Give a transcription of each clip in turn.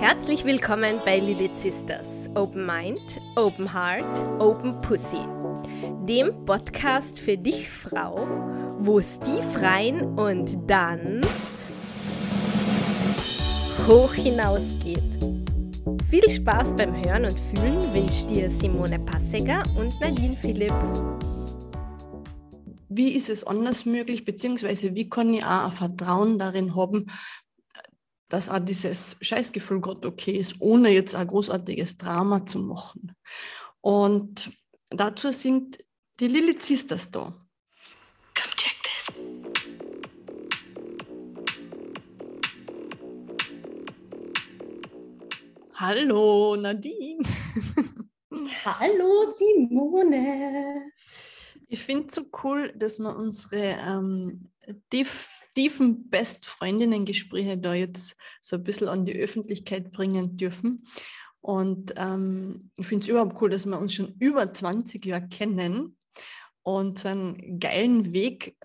Herzlich willkommen bei Lilith Sisters. Open Mind, Open Heart, Open Pussy. Dem Podcast für dich, Frau, wo es tief rein und dann hoch hinausgeht. Viel Spaß beim Hören und Fühlen wünscht dir Simone Passeger und Nadine Philipp. Wie ist es anders möglich, beziehungsweise wie kann ich auch ein Vertrauen darin haben, dass auch dieses Scheißgefühl Gott okay ist, ohne jetzt ein großartiges Drama zu machen. Und dazu sind die Lilith Sisters da. Come check this. Hallo Nadine. Hallo Simone. Ich finde es so cool, dass wir unsere ähm, tief, tiefen Best-Freundinnen-Gespräche da jetzt so ein bisschen an die Öffentlichkeit bringen dürfen. Und ähm, ich finde es überhaupt cool, dass wir uns schon über 20 Jahre kennen und so einen geilen Weg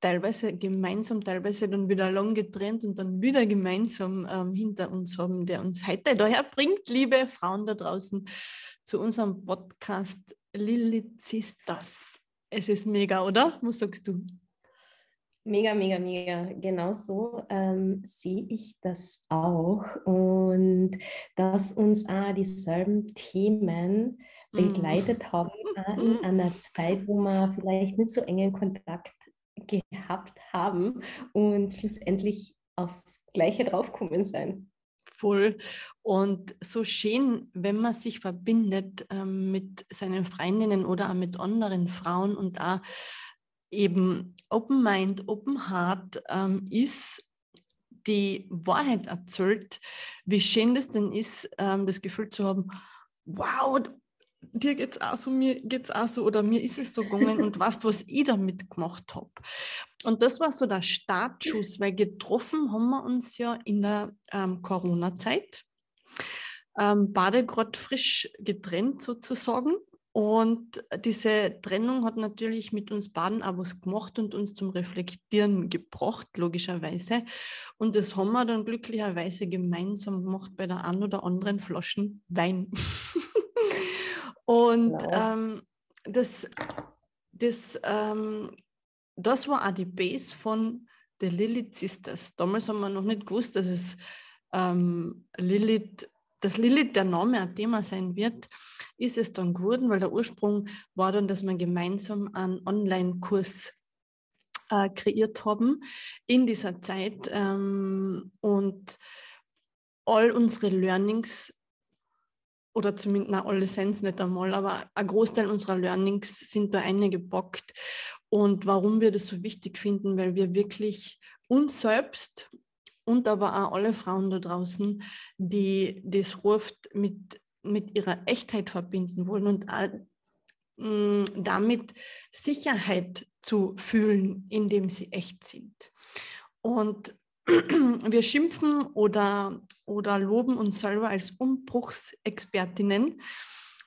teilweise gemeinsam, teilweise dann wieder lang getrennt und dann wieder gemeinsam ähm, hinter uns haben, der uns heute daher bringt, liebe Frauen da draußen, zu unserem Podcast Lilithsistas. Es ist mega, oder? Was sagst du? Mega, mega, mega. Genau so ähm, sehe ich das auch. Und dass uns auch dieselben Themen begleitet mm. haben in einer Zeit, wo wir vielleicht nicht so engen Kontakt gehabt haben und schlussendlich aufs Gleiche draufkommen sein. Voll. Und so schön, wenn man sich verbindet ähm, mit seinen Freundinnen oder auch mit anderen Frauen und auch eben Open Mind, Open Heart ähm, ist, die Wahrheit erzählt, wie schön das denn ist, ähm, das Gefühl zu haben, wow, dir geht es auch so, mir geht es auch so oder mir ist es so gegangen und weißt, was ich damit gemacht habe. Und das war so der Startschuss, weil getroffen haben wir uns ja in der ähm, Corona-Zeit. Ähm, beide gerade frisch getrennt sozusagen. Und diese Trennung hat natürlich mit uns Baden auch was gemacht und uns zum Reflektieren gebracht, logischerweise. Und das haben wir dann glücklicherweise gemeinsam gemacht bei der einen oder anderen Flaschen Wein. und genau. ähm, das, das, ähm, das war auch die Base von der Lilith Sisters. Damals haben wir noch nicht gewusst, dass es ähm, Lilith, dass Lilith der Name ein Thema sein wird ist es dann geworden, weil der Ursprung war dann, dass wir gemeinsam einen Online-Kurs äh, kreiert haben in dieser Zeit ähm, und all unsere Learnings oder zumindest, na, alle sind nicht einmal, aber ein Großteil unserer Learnings sind da eingepackt. Und warum wir das so wichtig finden, weil wir wirklich uns selbst und aber auch alle Frauen da draußen, die das ruft, mit mit ihrer Echtheit verbinden wollen und mm, damit Sicherheit zu fühlen, indem sie echt sind. Und wir schimpfen oder, oder loben uns selber als Umbruchsexpertinnen.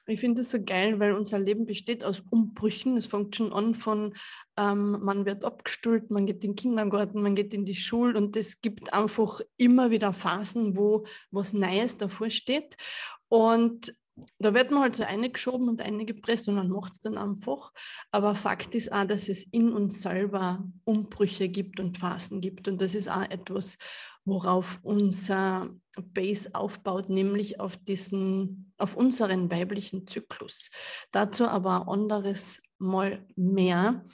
Ich finde es so geil, weil unser Leben besteht aus Umbrüchen. Es fängt schon an von, ähm, man wird abgestuhlt, man geht in den Kindergarten, man geht in die Schule und es gibt einfach immer wieder Phasen, wo was Neues davor steht. Und da wird man halt so eingeschoben und eingepresst und man macht es dann einfach. Aber Fakt ist auch, dass es in uns selber Umbrüche gibt und Phasen gibt. Und das ist auch etwas, worauf unser Base aufbaut, nämlich auf diesen, auf unseren weiblichen Zyklus. Dazu aber ein anderes Mal mehr.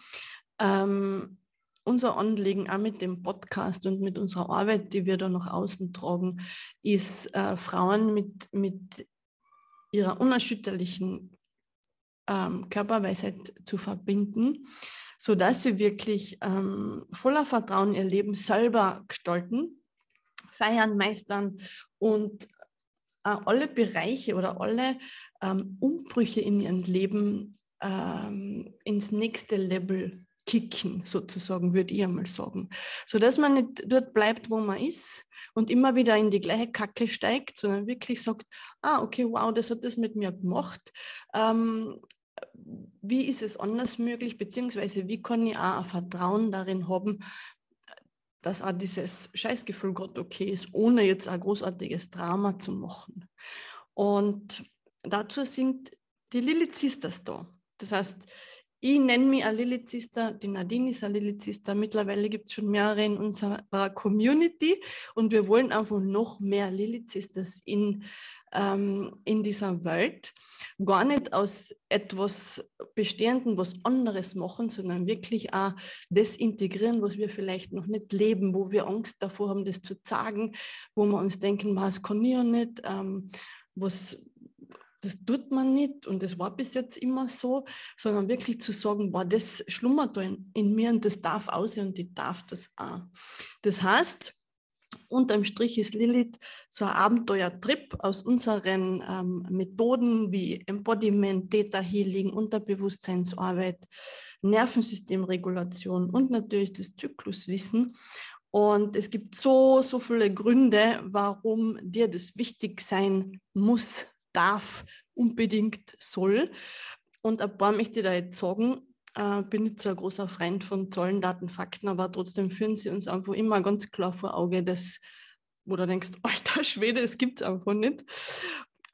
Ähm, unser Anliegen auch mit dem Podcast und mit unserer Arbeit, die wir da nach außen tragen, ist äh, Frauen mit, mit ihrer unerschütterlichen ähm, Körperweisheit zu verbinden, sodass sie wirklich ähm, voller Vertrauen ihr Leben selber gestalten, feiern, meistern und äh, alle Bereiche oder alle ähm, Umbrüche in ihrem Leben ähm, ins nächste Level kicken, sozusagen, würde ich einmal sagen. So dass man nicht dort bleibt, wo man ist und immer wieder in die gleiche Kacke steigt, sondern wirklich sagt, ah, okay, wow, das hat das mit mir gemacht. Ähm, wie ist es anders möglich, beziehungsweise wie kann ich auch ein Vertrauen darin haben, dass auch dieses Scheißgefühl gerade okay ist, ohne jetzt ein großartiges Drama zu machen. Und dazu sind die Lilith Sisters da. Das heißt, ich nenne mich eine Lilizister, die Nadine ist eine Lilizister. Mittlerweile gibt es schon mehrere in unserer Community und wir wollen einfach noch mehr Lilizisters in, ähm, in dieser Welt. Gar nicht aus etwas Bestehenden, was anderes machen, sondern wirklich auch das integrieren, was wir vielleicht noch nicht leben, wo wir Angst davor haben, das zu sagen, wo wir uns denken, was kann ich ja nicht, ähm, was das tut man nicht und das war bis jetzt immer so, sondern wirklich zu sagen, boah, das schlummert da in, in mir und das darf aussehen und ich darf das auch. Das heißt, unterm Strich ist Lilith so ein Abenteuertrip aus unseren ähm, Methoden wie Embodiment, Theta Healing, Unterbewusstseinsarbeit, Nervensystemregulation und natürlich das Zykluswissen. Und es gibt so, so viele Gründe, warum dir das wichtig sein muss, darf, unbedingt soll. Und ein paar möchte ich da jetzt sagen, äh, bin nicht so ein großer Freund von Zahlen, Daten, Fakten, aber trotzdem führen sie uns einfach immer ganz klar vor Auge, dass, wo du denkst, alter Schwede, das gibt es einfach nicht.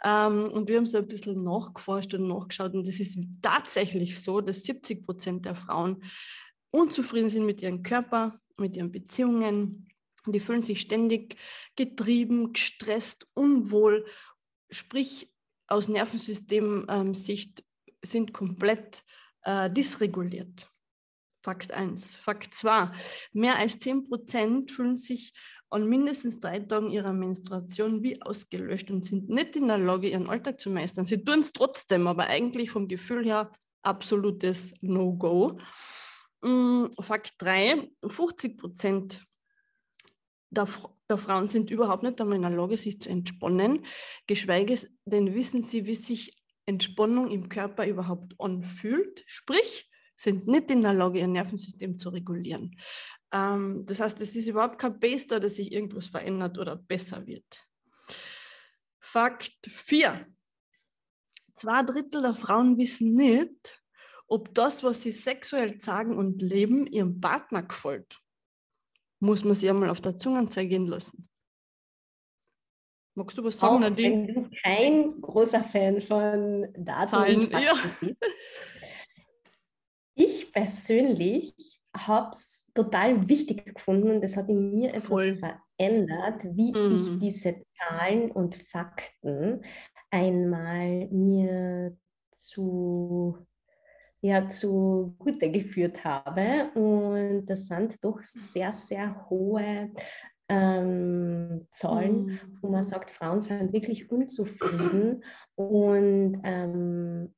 Ähm, und wir haben so ein bisschen nachgeforscht und nachgeschaut und es ist tatsächlich so, dass 70 Prozent der Frauen unzufrieden sind mit ihrem Körper, mit ihren Beziehungen. Die fühlen sich ständig getrieben, gestresst, unwohl sprich aus Nervensystem-Sicht sind komplett äh, dysreguliert. Fakt 1. Fakt 2. Mehr als 10% fühlen sich an mindestens drei Tagen ihrer Menstruation wie ausgelöscht und sind nicht in der Lage, ihren Alltag zu meistern. Sie tun es trotzdem, aber eigentlich vom Gefühl her absolutes No-Go. Mm, Fakt 3. 50% der, der, Frauen sind überhaupt nicht einmal in der Lage, sich zu entspannen, geschweige denn wissen sie, wie sich Entspannung im Körper überhaupt anfühlt, sprich, sind nicht in der Lage, ihr Nervensystem zu regulieren. Ähm, das heißt, es ist überhaupt kein Base da, dass sich irgendwas verändert oder besser wird. Fakt 4. Zwei Drittel der Frauen wissen nicht, ob das, was sie sexuell sagen und leben, ihrem Partner gefällt muss man sich einmal auf der Zunge zergehen lassen. Magst du was sagen, Auch Nadine? Wenn du kein großer Fan von Daten Zahlen, ja. Ich persönlich habe es total wichtig gefunden und das hat in mir etwas Voll. verändert, wie mhm. ich diese Zahlen und Fakten einmal mir zu ja zu Gute geführt habe. Und das sind doch sehr, sehr hohe ähm, Zahlen, mhm. wo man sagt, Frauen sind wirklich unzufrieden. Und ähm,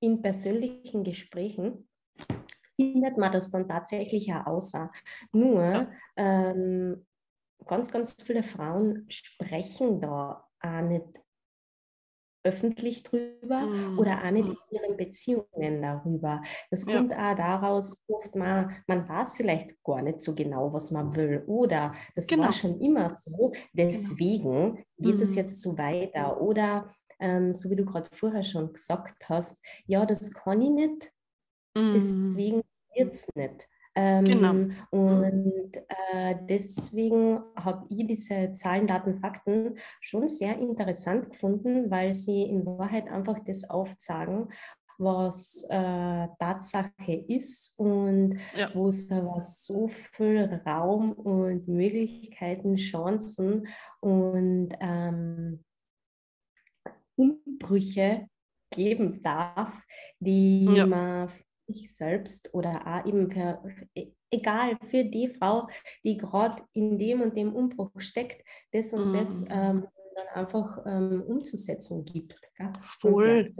in persönlichen Gesprächen findet man das dann tatsächlich auch außer. Nur ähm, ganz, ganz viele Frauen sprechen da auch nicht öffentlich drüber mm. oder auch nicht in mm. Beziehungen darüber. Das kommt ja. auch daraus, oft man, man weiß vielleicht gar nicht so genau, was man will oder das genau. war schon immer so, genau. deswegen genau. geht es mm. jetzt so weiter oder ähm, so wie du gerade vorher schon gesagt hast, ja, das kann ich nicht, mm. deswegen wird es nicht. Genau. Ähm, genau. Und äh, deswegen habe ich diese Zahlen, Daten, Fakten schon sehr interessant gefunden, weil sie in Wahrheit einfach das aufzeigen, was äh, Tatsache ist und ja. wo es aber so viel Raum und Möglichkeiten, Chancen und ähm, Umbrüche geben darf, die ja. man sich selbst oder auch eben für, e, egal, für die Frau, die gerade in dem und dem Umbruch steckt, das und mm. das mhm. ähm, dann einfach ähm, umzusetzen gibt. Gell? Voll,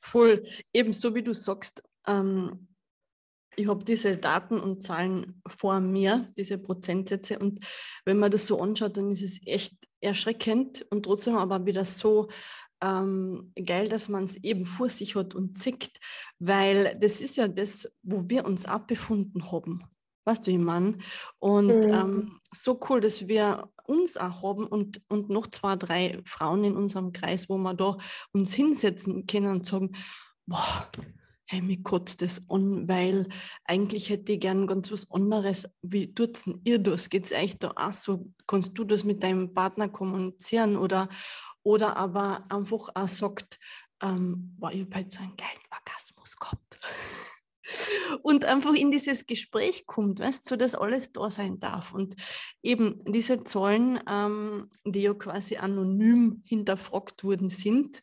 voll. Ebenso wie du sagst, ähm, ich habe diese Daten und Zahlen vor mir, diese Prozentsätze. Und wenn man das so anschaut, dann ist es echt erschreckend und trotzdem aber wieder so ähm, geil, dass man es eben vor sich hat und zickt, weil das ist ja das, wo wir uns abbefunden haben. Weißt du, ich meine? Und mhm. ähm, so cool, dass wir uns auch haben und, und noch zwei, drei Frauen in unserem Kreis, wo wir da uns hinsetzen können und sagen, boah, hey, mir kotzt das an, weil eigentlich hätte ich gern ganz was anderes. Wie tut ihr das? Geht es euch da auch so? Kannst du das mit deinem Partner kommunizieren? Oder, oder aber einfach auch sagt, ähm, wow, ich habe heute so einen geilen Orgasmus gehabt. und einfach in dieses Gespräch kommt, weißt so dass alles da sein darf. Und eben diese Zahlen, ähm, die ja quasi anonym hinterfragt worden sind,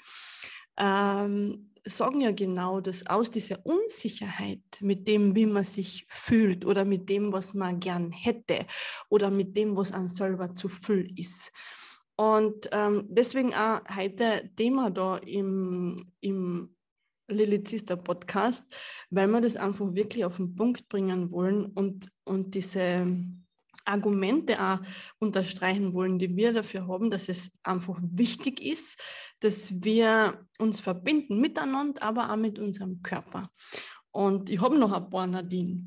ähm, sagen ja genau, dass aus dieser Unsicherheit mit dem, wie man sich fühlt oder mit dem, was man gern hätte oder mit dem, was an selber zu viel ist. Und ähm, deswegen auch heute Thema da im, im Lilith Podcast, weil wir das einfach wirklich auf den Punkt bringen wollen und, und diese Argumente auch unterstreichen wollen, die wir dafür haben, dass es einfach wichtig ist, dass wir uns verbinden miteinander, aber auch mit unserem Körper. Und ich habe noch ein paar Nadine.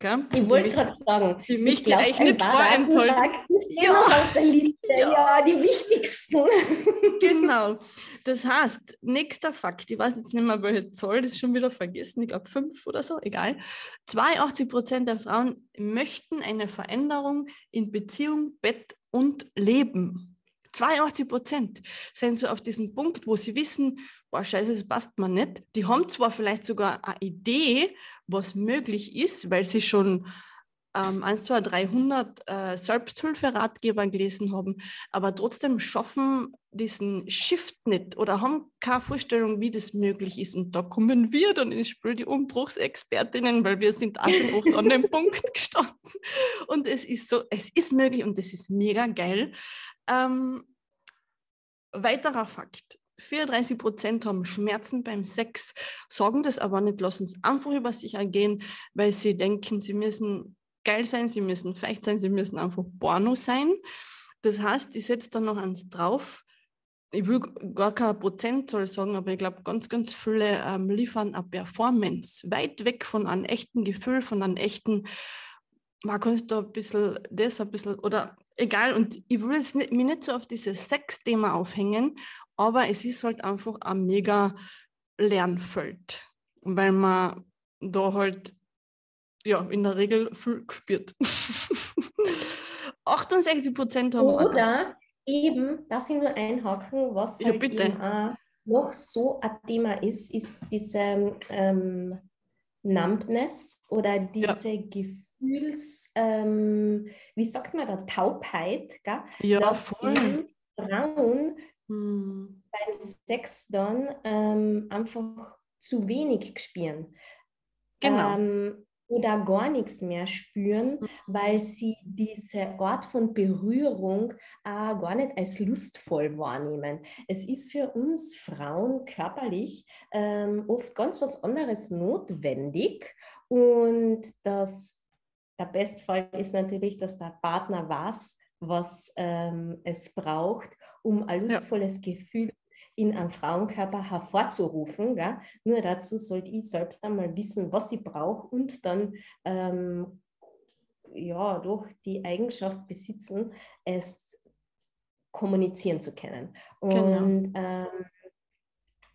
Gell? Ich wollte gerade sagen, die mich glaub, nicht vorenthalten. Ja. auf der Liste. Ja. ja, die wichtigsten. genau. Das heißt, nächster Fakt, ich weiß jetzt nicht mehr, welche Zahl, das ist schon wieder vergessen, ich glaube fünf oder so, egal. 82 Prozent der Frauen möchten eine Veränderung in Beziehung, Bett und Leben. 82 Prozent sind so auf diesem Punkt, wo sie wissen, boah, scheiße, das passt mir nicht. Die haben zwar vielleicht sogar eine Idee, was möglich ist, weil sie schon ähm, 1, 2, 300 äh, Selbsthilferatgeber gelesen haben, aber trotzdem schaffen diesen Shift nicht oder haben keine Vorstellung, wie das möglich ist. Und da kommen wir dann ins Spiel, die Umbruchsexpertinnen, weil wir sind auch schon oft an dem Punkt gestanden. Und es ist so, es ist möglich und es ist mega geil. Ähm, weiterer Fakt. 34 Prozent haben Schmerzen beim Sex, sagen das aber nicht, lassen es einfach über sich ergehen, weil sie denken, sie müssen geil sein, sie müssen feucht sein, sie müssen einfach Porno sein. Das heißt, ich setze da noch eins drauf. Ich will gar keine Prozentzahl sagen, aber ich glaube, ganz, ganz viele ähm, liefern eine Performance, weit weg von einem echten Gefühl, von einem echten, man kannst da ein bisschen das, ein bisschen, oder egal. Und ich will jetzt nicht, mich nicht so auf dieses Sex-Thema aufhängen, aber es ist halt einfach ein mega Lernfeld, weil man da halt ja, in der Regel viel gespürt. 68 Prozent haben Oder eben, darf ich nur einhaken, was ja, halt bitte. noch so ein Thema ist, ist diese ähm, Numbness oder diese ja. Gefühls, ähm, wie sagt man da, Taubheit, gell? Ja, dass voll. Frauen hm. beim Sex dann ähm, einfach zu wenig spüren. Genau. Ähm, oder gar nichts mehr spüren, mhm. weil sie diese Art von Berührung äh, gar nicht als lustvoll wahrnehmen. Es ist für uns Frauen körperlich ähm, oft ganz was anderes notwendig und das, der Bestfall ist natürlich, dass der Partner weiß, was ähm, es braucht, um ein lustvolles ja. Gefühl in einem Frauenkörper hervorzurufen. Gell? Nur dazu sollte ich selbst einmal wissen, was ich brauche und dann ähm, ja, durch die Eigenschaft besitzen, es kommunizieren zu können. Genau. Und genau. ähm,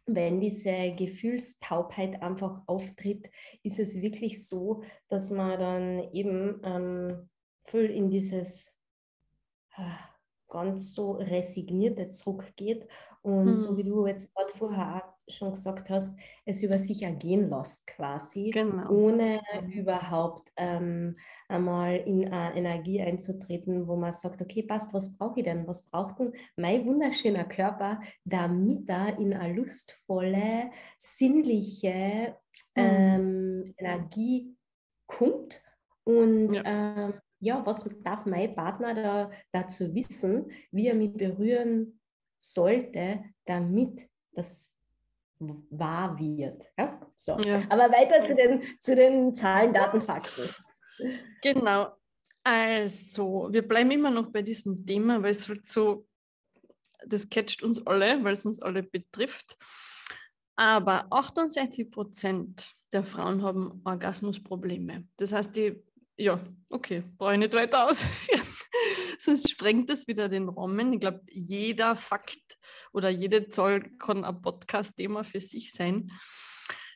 wenn diese Gefühlstaubheit einfach auftritt, ist es wirklich so, dass man dann eben ähm, voll in dieses äh, ganz so resignierte zurückgeht und mhm. so wie du jetzt gerade vorher schon gesagt hast, es über sich ergehen lässt quasi, genau. ohne überhaupt ähm, einmal in eine Energie einzutreten, wo man sagt, okay, passt, was brauche ich denn? Was braucht denn mein wunderschöner Körper, damit er in eine lustvolle, sinnliche mhm. ähm, Energie kommt und ja. ähm, ja, was darf mein Partner da, dazu wissen, wie er mich berühren sollte, damit das wahr wird. Ja? So. Ja. Aber weiter zu den, zu den Zahlen, Daten, Fakten. Genau. Also, wir bleiben immer noch bei diesem Thema, weil es halt so, das catcht uns alle, weil es uns alle betrifft. Aber 68 Prozent der Frauen haben Orgasmusprobleme. Das heißt, die, ja, okay, brauche ich nicht weiter ausführen sonst sprengt das wieder den Rahmen. Ich glaube, jeder Fakt oder jede Zahl kann ein Podcast-Thema für sich sein.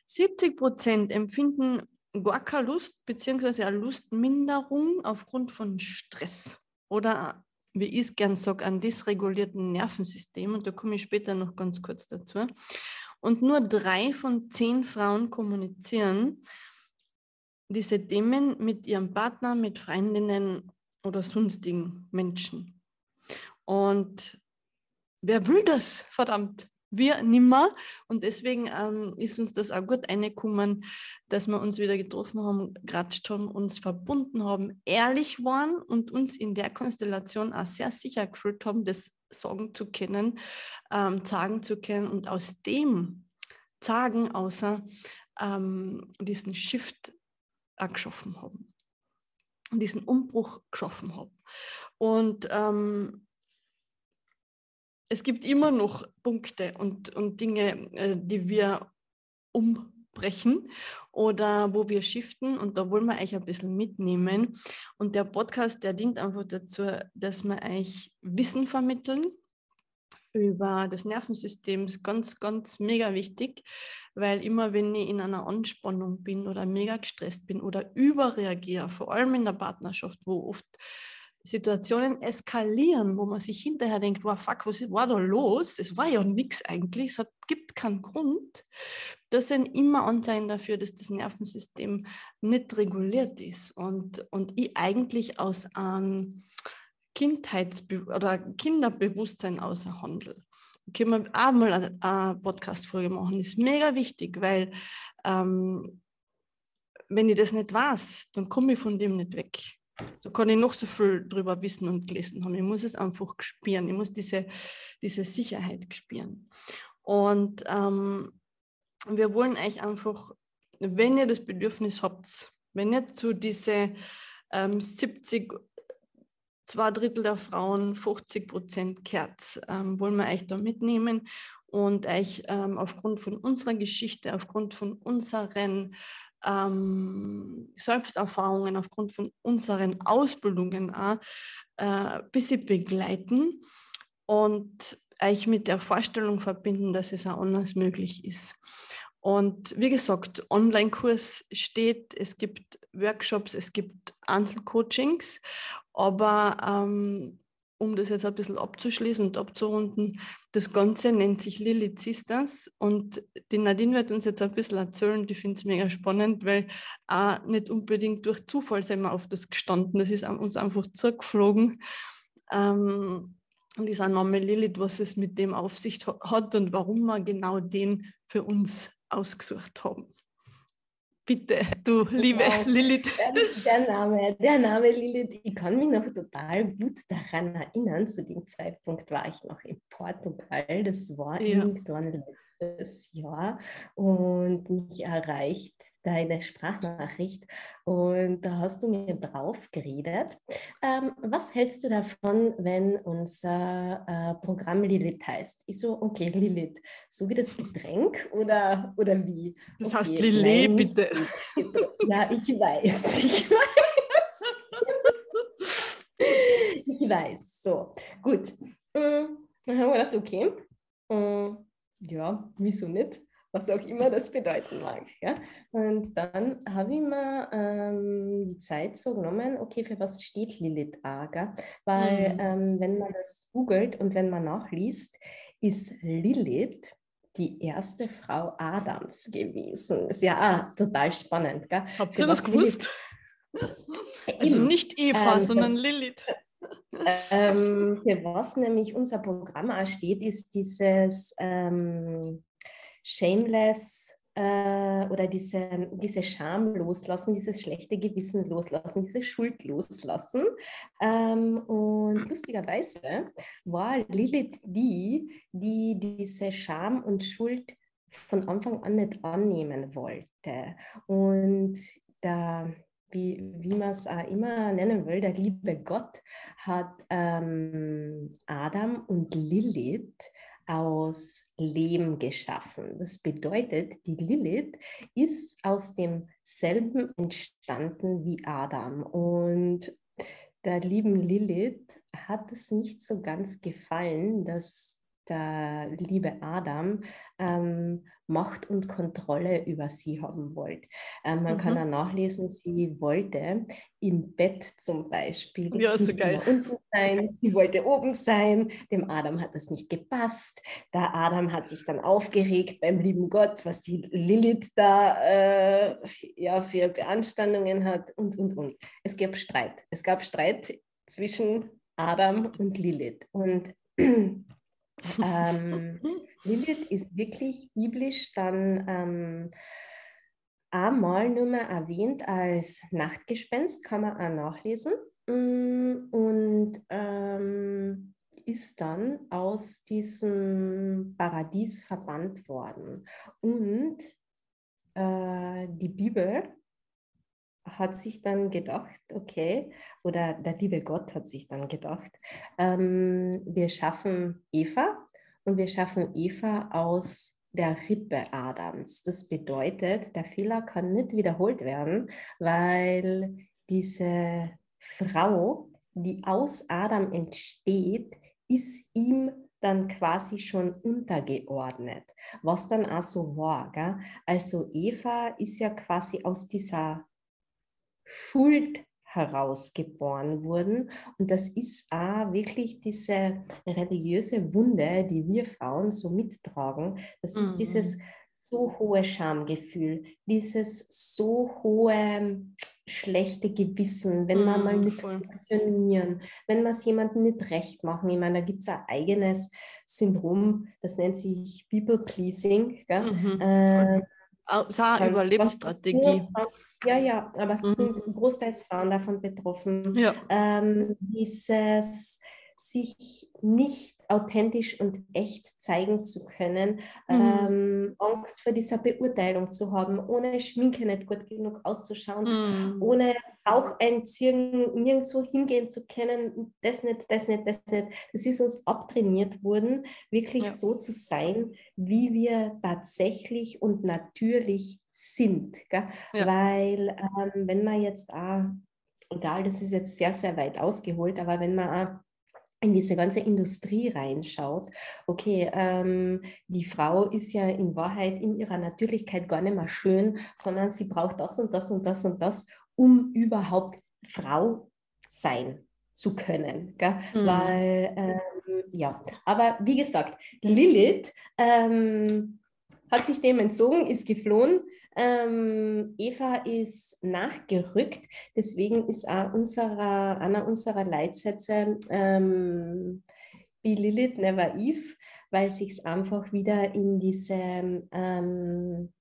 70 Prozent empfinden gar keine Lust bzw. eine Lustminderung aufgrund von Stress oder wie ich es gern sage, an dysregulierten Nervensystem. Und da komme ich später noch ganz kurz dazu. Und nur drei von zehn Frauen kommunizieren diese Themen mit ihrem Partner, mit Freundinnen oder sonstigen Menschen. Und wer will das, verdammt? wir nimmer. Und deswegen ähm, ist uns das auch gut reingekommen, dass wir uns wieder getroffen haben, geratscht haben, uns verbunden haben, ehrlich waren und uns in der Konstellation auch sehr sicher gefühlt haben, das sagen zu können, ähm, sagen zu können und aus dem sagen, außer ähm, diesen Shift auch geschaffen haben. Diesen Umbruch geschaffen haben. Und ähm, es gibt immer noch Punkte und, und Dinge, äh, die wir umbrechen oder wo wir shiften und da wollen wir euch ein bisschen mitnehmen. Und der Podcast, der dient einfach dazu, dass wir euch Wissen vermitteln über das Nervensystem ist ganz, ganz mega wichtig, weil immer wenn ich in einer Anspannung bin oder mega gestresst bin oder überreagiere, vor allem in der Partnerschaft, wo oft Situationen eskalieren, wo man sich hinterher denkt, wow, fuck, was war da los? Es war ja nichts eigentlich, es hat, gibt keinen Grund. Das sind immer Anzeichen dafür, dass das Nervensystem nicht reguliert ist und, und ich eigentlich aus einem Kindheitsbe oder Kinderbewusstsein außer Handel. Können wir auch mal eine, Podcast-Folge machen, das ist mega wichtig, weil ähm, wenn ich das nicht weiß, dann komme ich von dem nicht weg. Da kann ich noch so viel drüber wissen und gelesen haben. Ich muss es einfach spüren. Ich muss diese, diese Sicherheit spüren. Und ähm, wir wollen euch einfach, wenn ihr das Bedürfnis habt, wenn ihr zu diese ähm, 70, zwei Drittel der Frauen, 50 Prozent kehrt, ähm, wollen wir euch da mitnehmen und euch ähm, aufgrund von unserer Geschichte, aufgrund von unseren ähm, Selbsterfahrungen aufgrund von unseren Ausbildungen auch, äh, ein bisschen begleiten und euch mit der Vorstellung verbinden, dass es auch anders möglich ist. Und wie gesagt, Online-Kurs steht, es gibt Workshops, es gibt Einzelcoachings, aber ähm, um das jetzt ein bisschen abzuschließen und abzurunden, das Ganze nennt sich Lilith Sisters und die Nadine wird uns jetzt ein bisschen erzählen, die finde es mega spannend, weil auch nicht unbedingt durch Zufall sind wir auf das gestanden, das ist uns einfach zurückgeflogen. Ähm, dieser Name Lilith, was es mit dem auf sich hat und warum wir genau den für uns ausgesucht haben. Bitte, du liebe wow. Lilith. Der, der, Name, der Name Lilith, ich kann mich noch total gut daran erinnern. Zu dem Zeitpunkt war ich noch in Portugal. Das war ja. irgendwann letztes Jahr und mich erreicht deine Sprachnachricht und da hast du mir drauf geredet. Ähm, was hältst du davon, wenn unser äh, Programm Lilith heißt? Ich so, okay, Lilith, so wie das Getränk oder, oder wie? Das okay, heißt Lillet, bitte. Ja, ich weiß, ich weiß. ich weiß, so, gut. Mm, dann haben wir gedacht, okay, mm, ja, wieso nicht? was auch immer das bedeuten mag. Ja? Und dann habe ich mir ähm, die Zeit so genommen, okay, für was steht Lilith Aga? Weil mhm. ähm, wenn man das googelt und wenn man nachliest, ist Lilith die erste Frau Adams gewesen. Ist ja auch total spannend. Gell? Habt ihr das gewusst? also nicht Eva, ähm, sondern Lilith. Ähm, für was nämlich unser Programm auch steht, ist dieses ähm, shameless äh, oder diese, diese Scham loslassen, dieses schlechte Gewissen loslassen, diese Schuld loslassen. Ähm, und lustigerweise war Lilith die, die diese Scham und Schuld von Anfang an nicht annehmen wollte. Und da wie, wie man es auch immer nennen will, der liebe Gott hat ähm, Adam und Lilith aus Lehm geschaffen. Das bedeutet, die Lilith ist aus demselben entstanden wie Adam. Und der lieben Lilith hat es nicht so ganz gefallen, dass der liebe Adam ähm, Macht und Kontrolle über sie haben wollte. Ähm, man mhm. kann auch nachlesen, sie wollte im Bett zum Beispiel ja, so geil. unten sein, sie wollte oben sein, dem Adam hat das nicht gepasst. Der Adam hat sich dann aufgeregt beim lieben Gott, was die Lilith da äh, ja, für Beanstandungen hat und, und, und. Es gab Streit. Es gab Streit zwischen Adam und Lilith. Und ähm, Lilith ist wirklich biblisch dann ähm, einmal nur mehr erwähnt als Nachtgespenst, kann man auch nachlesen. Mm, und ähm, ist dann aus diesem Paradies verbannt worden. Und äh, die Bibel hat sich dann gedacht, okay, oder der liebe Gott hat sich dann gedacht, ähm, wir schaffen Eva und wir schaffen Eva aus der Rippe Adams. Das bedeutet, der Fehler kann nicht wiederholt werden, weil diese Frau, die aus Adam entsteht, ist ihm dann quasi schon untergeordnet, was dann auch so war. Gell? Also Eva ist ja quasi aus dieser Schuld herausgeboren wurden. Und das ist auch wirklich diese religiöse Wunde, die wir Frauen so mittragen. Das ist mhm. dieses so hohe Schamgefühl, dieses so hohe schlechte Gewissen, wenn man mm, mal nicht voll. funktionieren, wenn man es jemandem nicht recht machen. Ich meine, da gibt es ein eigenes Syndrom, das nennt sich People Pleasing. Mhm, äh, ist auch Überlebensstrategie. Ja, ja, aber es mhm. sind großteils Frauen davon betroffen. Ja. Ähm, dieses sich nicht authentisch und echt zeigen zu können, mhm. ähm, Angst vor dieser Beurteilung zu haben, ohne Schminke nicht gut genug auszuschauen, mhm. ohne auch einziehen, nirgendwo hingehen zu können, das nicht, das nicht, das nicht. Das ist uns abtrainiert worden, wirklich ja. so zu sein, wie wir tatsächlich und natürlich sind. Ja. Weil ähm, wenn man jetzt auch, egal, das ist jetzt sehr, sehr weit ausgeholt, aber wenn man auch in diese ganze Industrie reinschaut, okay, ähm, die Frau ist ja in Wahrheit in ihrer Natürlichkeit gar nicht mehr schön, sondern sie braucht das und das und das und das, um überhaupt Frau sein zu können. Mhm. Weil, ähm, ja, aber wie gesagt, Lilith ähm, hat sich dem entzogen, ist geflohen ähm, Eva ist nachgerückt, deswegen ist auch unserer, einer unserer Leitsätze ähm, Be Lilith, never Eve, weil sich es einfach wieder in diese ähm,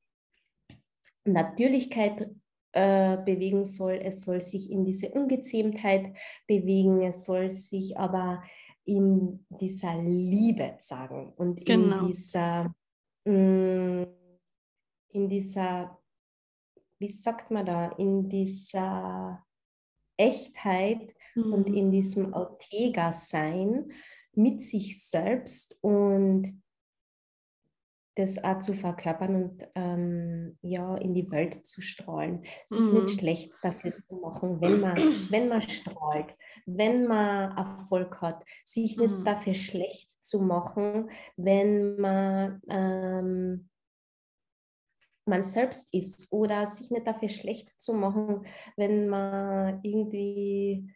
Natürlichkeit äh, bewegen soll. Es soll sich in diese Ungezähmtheit bewegen, es soll sich aber in dieser Liebe sagen und genau. in dieser mh, mm, in dieser, wie sagt man da, in dieser Echtheit mhm. und in diesem Autega-Sein mit sich selbst und das auch zu verkörpern und ähm, ja, in die Welt zu strahlen. Sich mhm. nicht schlecht dafür zu machen, wenn man, wenn man strahlt, wenn man Erfolg hat. Sich nicht mhm. dafür schlecht zu machen, wenn man ähm, man selbst ist oder sich nicht dafür schlecht zu machen, wenn man irgendwie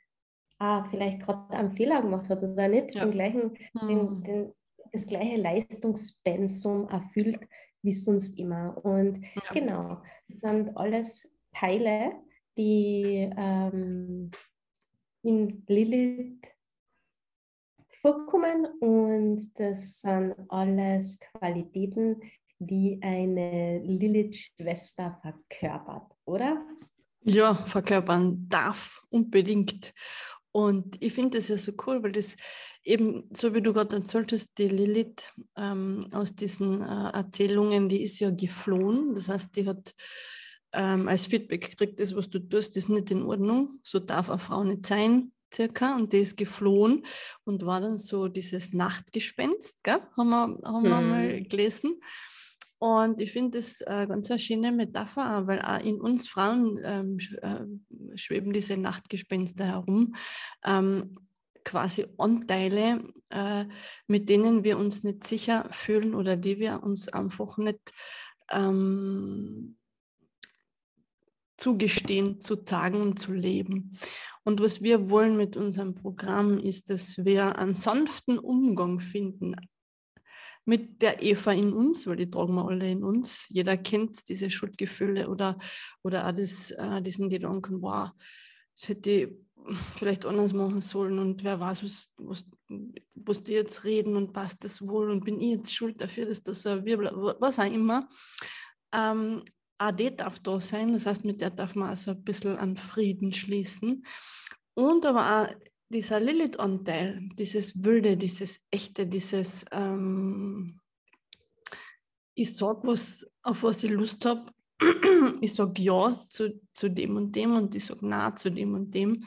ah, vielleicht gerade einen Fehler gemacht hat oder nicht ja. den gleichen, hm. den, den, das gleiche Leistungspensum erfüllt wie sonst immer. Und ja. genau, das sind alles Teile, die ähm, in Lilith vorkommen und das sind alles Qualitäten, die eine Lilith-Schwester verkörpert, oder? Ja, verkörpern darf, unbedingt. Und ich finde das ja so cool, weil das eben, so wie du gerade erzählt hast, die Lilith ähm, aus diesen äh, Erzählungen, die ist ja geflohen. Das heißt, die hat ähm, als Feedback gekriegt, das, was du tust, ist nicht in Ordnung. So darf eine Frau nicht sein, circa. Und die ist geflohen und war dann so dieses Nachtgespenst, gell? haben wir, haben wir mal mhm. gelesen. Und ich finde das äh, ganz eine schöne Metapher, weil auch in uns Frauen ähm, sch äh, schweben diese Nachtgespenster herum. Ähm, quasi Anteile, äh, mit denen wir uns nicht sicher fühlen oder die wir uns einfach nicht ähm, zugestehen, zu sagen und zu leben. Und was wir wollen mit unserem Programm ist, dass wir einen sanften Umgang finden mit der Eva in uns, weil die tragen wir alle in uns. Jeder kennt diese Schuldgefühle oder, oder auch das, äh, diesen Gedanken, wow, das hätte ich vielleicht anders machen sollen und wer weiß, was, was, was die jetzt reden und passt das wohl und bin ich jetzt schuld dafür, dass das so Wirbel, was auch immer. Ähm, auch die darf da sein, das heißt, mit der darf man also ein bisschen an Frieden schließen. Und aber auch dieser Lilith-Anteil, dieses Wilde, dieses Echte, dieses ähm, ich sage was, auf was ich Lust habe, ich sage ja zu, zu dem und dem und ich sage nein zu dem und dem.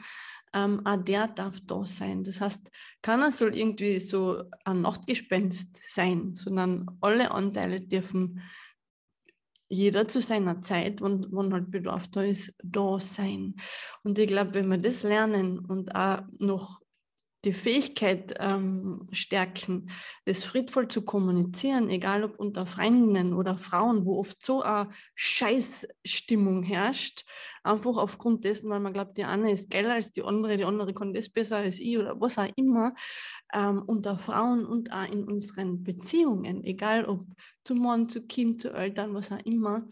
Ähm, auch der darf da sein. Das heißt, keiner soll irgendwie so ein Nachtgespenst sein, sondern alle Anteile dürfen jeder zu seiner Zeit, wann, wann halt Bedarf da ist, da sein. Und ich glaube, wenn wir das lernen und auch noch die Fähigkeit ähm, stärken, das friedvoll zu kommunizieren, egal ob unter Freundinnen oder Frauen, wo oft so eine Scheißstimmung herrscht, einfach aufgrund dessen, weil man glaubt, die eine ist geiler als die andere, die andere kann das besser als ich oder was auch immer, ähm, unter Frauen und auch in unseren Beziehungen, egal ob zu Mann, zu Kind, zu Eltern, was auch immer,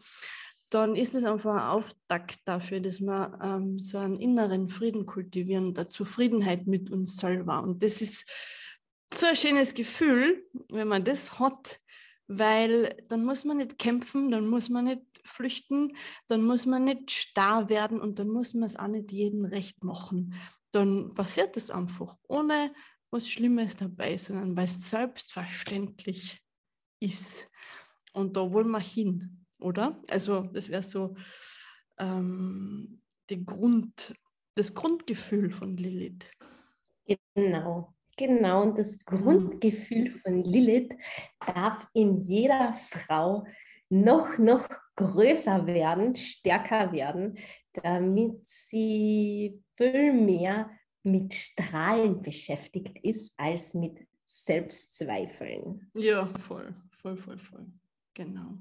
dann ist es einfach ein Auftakt dafür, dass wir ähm, so einen inneren Frieden kultivieren, der Zufriedenheit mit uns selber. Und das ist so ein schönes Gefühl, wenn man das hat, weil dann muss man nicht kämpfen, dann muss man nicht flüchten, dann muss man nicht starr werden und dann muss man es auch nicht jedem recht machen. Dann passiert es einfach, ohne was Schlimmes dabei, sondern weil es selbstverständlich ist. Und da wollen wir hin oder? Also das wäre so ähm, Grund, das Grundgefühl von Lilith. Genau, genau. Und das mhm. Grundgefühl von Lilith darf in jeder Frau noch, noch größer werden, stärker werden, damit sie viel mehr mit Strahlen beschäftigt ist als mit Selbstzweifeln. Ja, voll, voll, voll, voll. Genau.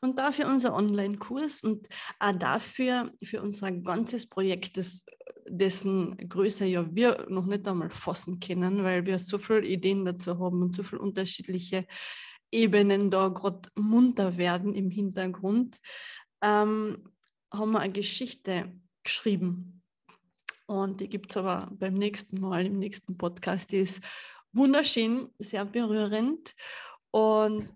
Und dafür unser Online-Kurs und auch dafür für unser ganzes Projekt, das, dessen Größe ja wir noch nicht einmal fassen können, weil wir so viele Ideen dazu haben und so viele unterschiedliche Ebenen da gerade munter werden im Hintergrund, ähm, haben wir eine Geschichte geschrieben. Und die gibt es aber beim nächsten Mal, im nächsten Podcast. Die ist wunderschön, sehr berührend. Und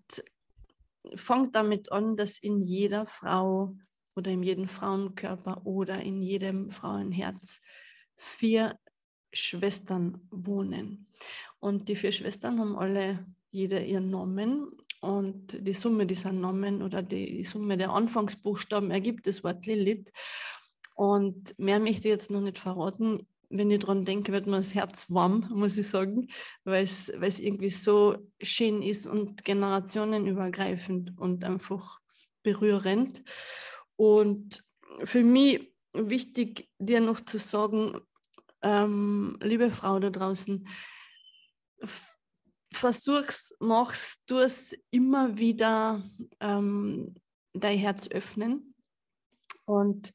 fängt damit an, dass in jeder Frau oder in jedem Frauenkörper oder in jedem Frauenherz vier Schwestern wohnen. Und die vier Schwestern haben alle jeder ihren Namen und die Summe dieser Namen oder die Summe der Anfangsbuchstaben ergibt das Wort Lilith. Und mehr möchte ich jetzt noch nicht verraten wenn ich daran denke, wird mir das Herz warm, muss ich sagen, weil es irgendwie so schön ist und generationenübergreifend und einfach berührend. Und für mich wichtig, dir noch zu sagen, ähm, liebe Frau da draußen, versuch's, mach's, tu es immer wieder ähm, dein Herz öffnen und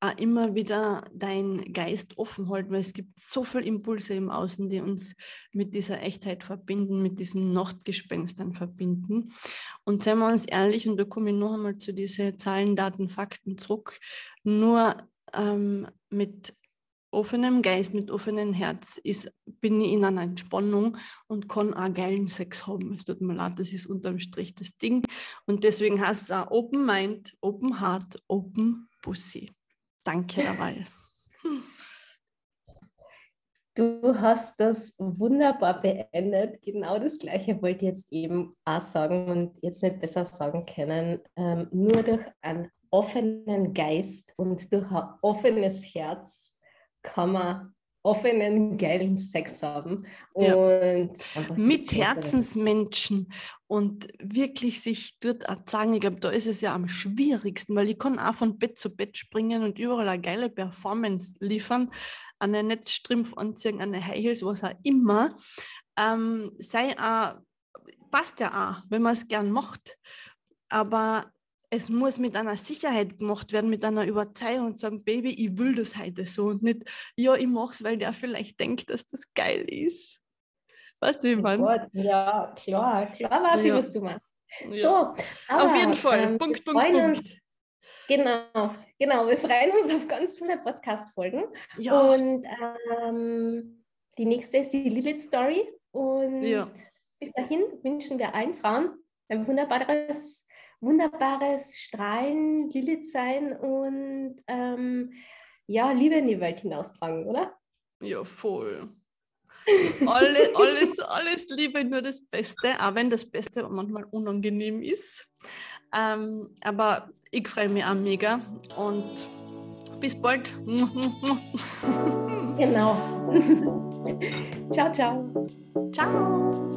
äh, immer wieder deinen Geist offen halten, weil es gibt so viele Impulse im Außen, die uns mit dieser Echtheit verbinden, mit diesen Nachtgespenstern verbinden. Und seien wir uns ehrlich, und da komme ich noch einmal zu diesen Zahlen, Daten, Fakten zurück, nur ähm, mit offenem Geist, mit offenem Herz ist, bin ich in einer Entspannung und kann auch geilen Sex haben. Es tut mir leid, das ist unterm Strich das Ding. Und deswegen heißt es auch Open Mind, Open Heart, Open Pussy. Danke, Raval. Du hast das wunderbar beendet. Genau das Gleiche wollte ich jetzt eben auch sagen und jetzt nicht besser sagen können. Ähm, nur durch einen offenen Geist und durch ein offenes Herz kann man offenen, geilen Sex haben. Ja. Mit Herzensmenschen und wirklich sich dort sagen, ich glaube, da ist es ja am schwierigsten, weil ich kann auch von Bett zu Bett springen und überall eine geile Performance liefern, eine Netzstrumpf anziehen, eine High Heels, was auch immer. Ähm, sei auch, passt ja auch, wenn man es gern macht. Aber es muss mit einer Sicherheit gemacht werden, mit einer Überzeugung und sagen, Baby, ich will das heute so und nicht, ja, ich mache es, weil der vielleicht denkt, dass das geil ist. Weißt du, wie man? Ja, klar, klar weiß ja. ich, was du machst. Ja. So, aber, auf jeden Fall, ähm, Punkt, Punkt, Punkt. Uns, genau, genau, wir freuen uns auf ganz viele Podcast-Folgen. Ja. Und ähm, die nächste ist die Lilith-Story. Und ja. bis dahin wünschen wir allen Frauen ein wunderbares wunderbares Strahlen, Lilith sein und ähm, ja, Liebe in die Welt hinaustragen, oder? Ja, voll. Alles, alles, alles Liebe, nur das Beste, auch wenn das Beste manchmal unangenehm ist. Ähm, aber ich freue mich auch mega und bis bald. genau. ciao, ciao. Ciao.